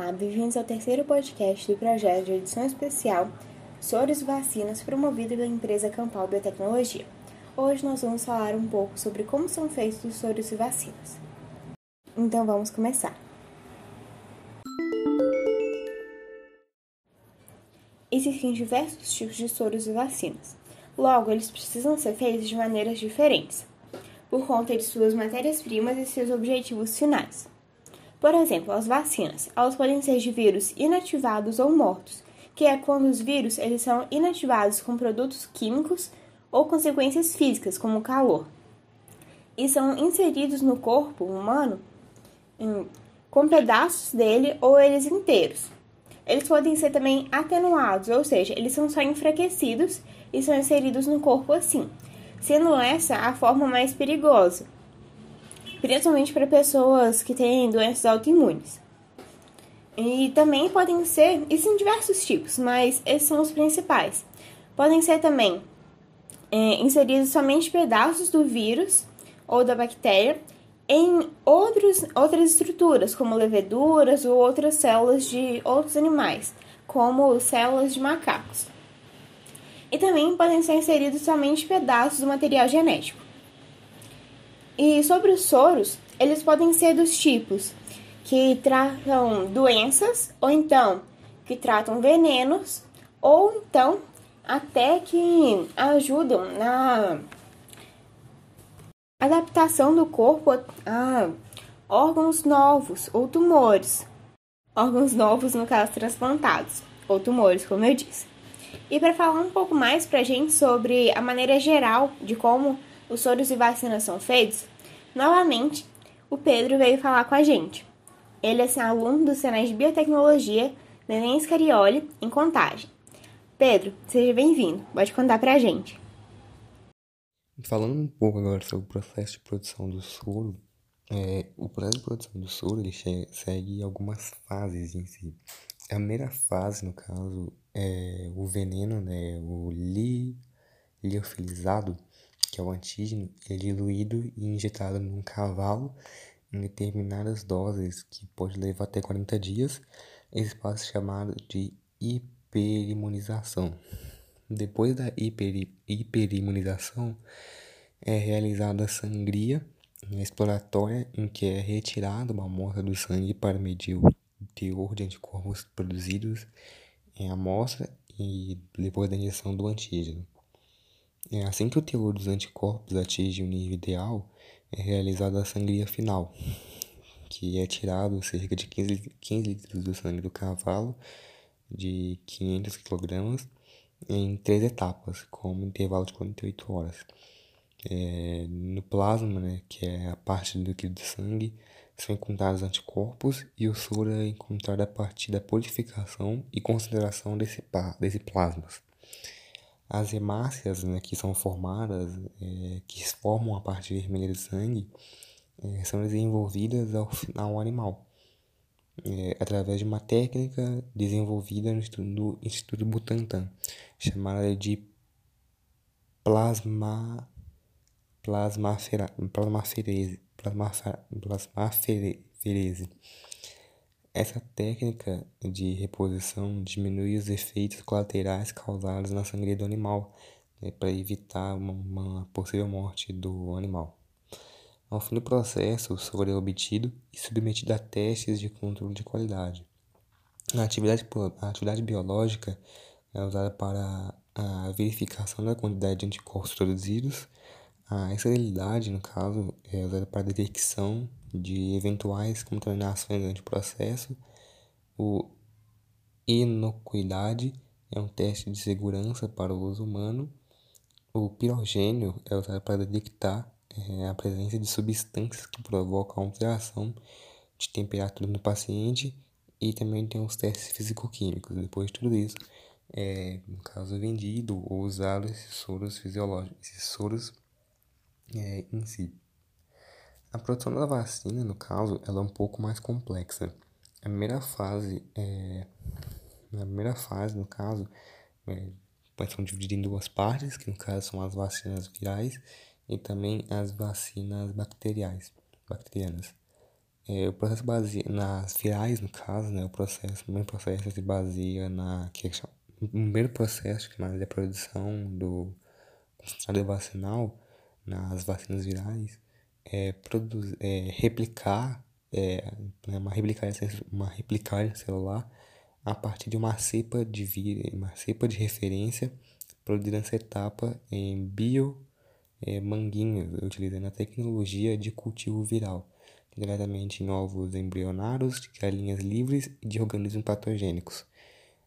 Olá, bem-vindos ao terceiro podcast do projeto de edição especial Soros e Vacinas promovido pela empresa Campal Biotecnologia. Hoje nós vamos falar um pouco sobre como são feitos os soros e vacinas. Então vamos começar. Existem diversos tipos de soros e vacinas. Logo, eles precisam ser feitos de maneiras diferentes, por conta de suas matérias-primas e seus objetivos finais. Por exemplo, as vacinas, elas podem ser de vírus inativados ou mortos, que é quando os vírus eles são inativados com produtos químicos ou consequências físicas, como calor, e são inseridos no corpo humano com pedaços dele ou eles inteiros. Eles podem ser também atenuados, ou seja, eles são só enfraquecidos e são inseridos no corpo assim, sendo essa a forma mais perigosa principalmente para pessoas que têm doenças autoimunes. E também podem ser, isso em diversos tipos, mas esses são os principais. Podem ser também é, inseridos somente pedaços do vírus ou da bactéria em outros, outras estruturas, como leveduras ou outras células de outros animais, como células de macacos. E também podem ser inseridos somente pedaços do material genético. E sobre os soros, eles podem ser dos tipos que tratam doenças, ou então que tratam venenos, ou então até que ajudam na adaptação do corpo a órgãos novos ou tumores. Órgãos novos, no caso, transplantados, ou tumores, como eu disse. E para falar um pouco mais para a gente sobre a maneira geral de como os soros e vacinas são feitos, novamente o Pedro veio falar com a gente. Ele é aluno do Senai de Biotecnologia Neném Scarioli, em Contagem. Pedro, seja bem-vindo. Pode contar pra gente. Falando um pouco agora sobre o processo de produção do soro, é, o processo de produção do soro ele segue algumas fases em si. A primeira fase, no caso, é o veneno, né, o li, liofilizado, que é o antígeno, é diluído e injetado num cavalo em determinadas doses, que pode levar até 40 dias. Esse passo é chamado de hiperimunização. Depois da hiper, hiperimunização, é realizada a sangria exploratória, em que é retirada uma amostra do sangue para medir o teor de anticorpos produzidos em amostra e depois da injeção do antígeno. É assim que o teor dos anticorpos atinge o nível ideal, é realizada a sangria final, que é tirado cerca de 15, 15 litros do sangue do cavalo, de 500 kg, em três etapas, com um intervalo de 48 horas. É, no plasma, né, que é a parte do líquido do sangue, são encontrados anticorpos e o soro é encontrado a partir da purificação e concentração desse, desse plasma. As hemácias né, que são formadas, é, que formam a parte vermelha do sangue, é, são desenvolvidas ao, ao animal, é, através de uma técnica desenvolvida no Instituto, Instituto Butantan, chamada de plasma, plasmafera, plasmaferese, plasmaferese. Essa técnica de reposição diminui os efeitos colaterais causados na sangria do animal, né, para evitar uma, uma, possível morte do animal. Ao fim do processo, o soro é obtido e submetido a testes de controle de qualidade. A atividade, a atividade biológica é usada para a verificação da quantidade de anticorpos produzidos. A esterilidade, no caso, é usada para a detecção de eventuais contaminações durante o processo. O inocuidade é um teste de segurança para o uso humano. O pirogênio é usado para detectar é, a presença de substâncias que provocam alteração de temperatura no paciente e também tem os testes físico-químicos. Depois de tudo isso, é, no caso vendido ou usado esses soros fisiológicos, esses soros é, em si. A produção da vacina, no caso, ela é um pouco mais complexa. A primeira fase é. Na primeira fase, no caso, é, são divididas em duas partes, que no caso são as vacinas virais e também as vacinas bacteriais, bacterianas. É, o processo baseia nas virais, no caso, né? O processo, o primeiro processo se baseia na que é o primeiro processo que mais é a produção do concentrado vacinal nas vacinas virais é, produzir, é replicar é, né, uma replicagem uma replicagem celular a partir de uma cepa de vírus, uma cepa de referência produzida nessa etapa em bio é, manguinhos, utilizando a tecnologia de cultivo viral, diretamente em ovos embrionários de galinhas livres e de organismos patogênicos.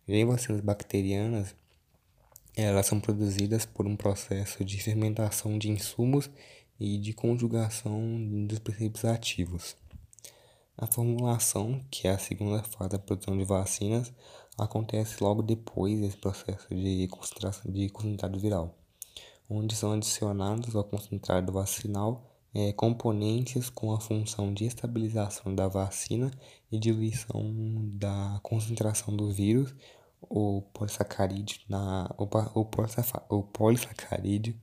Já em vacinas bacterianas, elas são produzidas por um processo de fermentação de insumos e de conjugação dos princípios ativos. A formulação, que é a segunda fase da produção de vacinas, acontece logo depois desse processo de concentração de concentrado viral, onde são adicionados ao concentrado vacinal é, componentes com a função de estabilização da vacina e diluição da concentração do vírus, o polissacarídeo, na, o, o, o polissacarídeo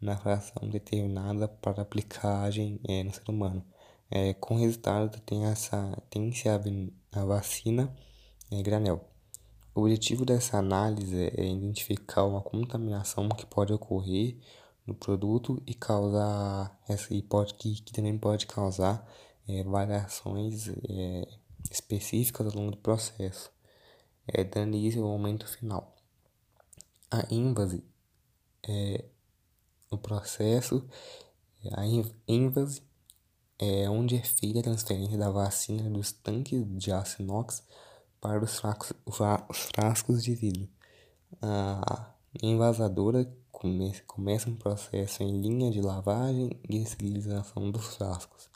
na fração determinada para aplicagem é, no ser humano. É, com resultado, tem essa tem-se a, a vacina é, granel. O objetivo dessa análise é identificar uma contaminação que pode ocorrer no produto e causar essa e pode que, que também pode causar é, variações é, específicas ao longo do processo, é, dando início ao momento final. A ênfase é, no processo, a ênfase é onde é feita a transferência da vacina dos tanques de aço inox para os frascos, os frascos de vidro. A envasadora come, começa um processo em linha de lavagem e esterilização dos frascos.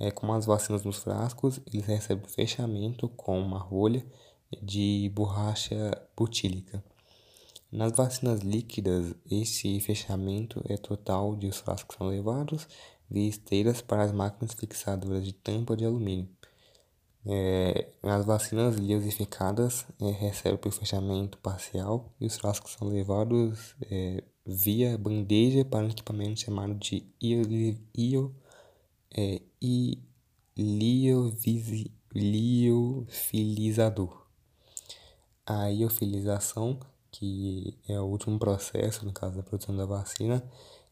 É, como as vacinas nos frascos, eles recebem fechamento com uma rolha de borracha butílica. Nas vacinas líquidas, esse fechamento é total de os frascos são levados via esteiras para as máquinas fixadoras de tampa de alumínio. É, as vacinas liosificadas é, por fechamento parcial e os frascos são levados é, via bandeja para um equipamento chamado de io, é, liofilizador. A iofilização que é o último processo, no caso da produção da vacina,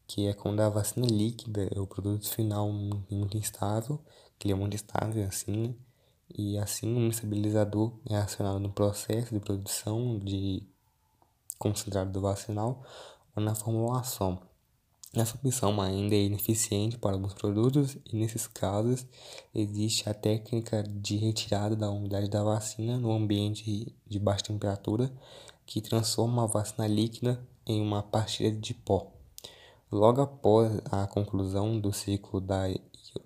que é quando a vacina líquida é o produto final muito instável, que ele é muito estável assim, né? e assim um estabilizador é acionado no processo de produção de concentrado do vacinal ou na formulação. Essa opção ainda é ineficiente para alguns produtos e nesses casos existe a técnica de retirada da umidade da vacina no ambiente de baixa temperatura que transforma a vacina líquida em uma pastilha de pó. Logo após a conclusão do ciclo da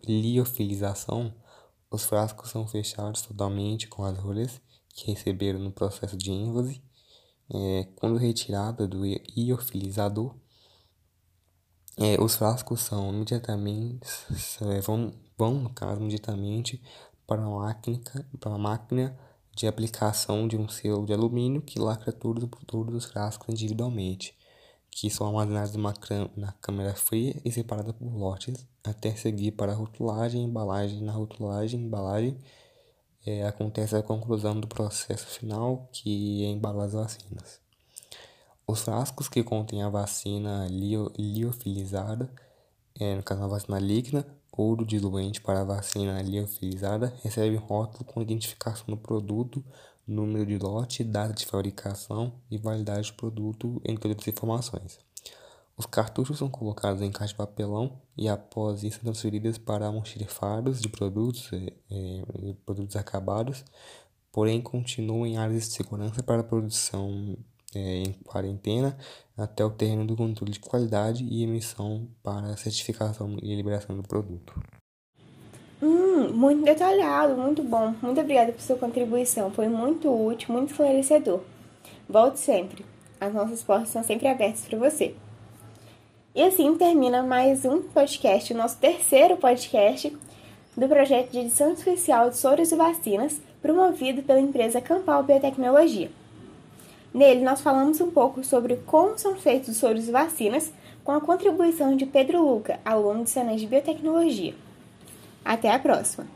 liofilização, os frascos são fechados totalmente com as rolhas que receberam no processo de ênfase. É, quando retirada do liofilizador, é, os frascos são imediatamente é, vão, vão no caso imediatamente para uma máquina, para uma máquina de aplicação de um selo de alumínio que lacra todos, todos os frascos individualmente, que são armazenados na câmara fria e separados por lotes, até seguir para a rotulagem e embalagem. Na rotulagem e embalagem é, acontece a conclusão do processo final, que é embalar as vacinas. Os frascos que contêm a vacina liofilizada, é, no caso a vacina líquida, ou do diluente para a vacina liofilizada recebe rótulo com identificação do produto, número de lote, data de fabricação e validade do produto, entre outras informações. Os cartuchos são colocados em caixa de papelão e após isso transferidos para almoxerifados de produtos, é, é, produtos acabados, porém continuam em áreas de segurança para a produção é, em quarentena até o término do controle de qualidade e emissão para certificação e liberação do produto. Hum, muito detalhado, muito bom. Muito obrigada por sua contribuição. Foi muito útil, muito esclarecedor. Volte sempre. As nossas portas são sempre abertas para você. E assim termina mais um podcast, o nosso terceiro podcast do projeto de edição especial de soros e vacinas, promovido pela empresa Campal Biotecnologia. Nele, nós falamos um pouco sobre como são feitos os soros e vacinas, com a contribuição de Pedro Luca, aluno de Senai de Biotecnologia. Até a próxima!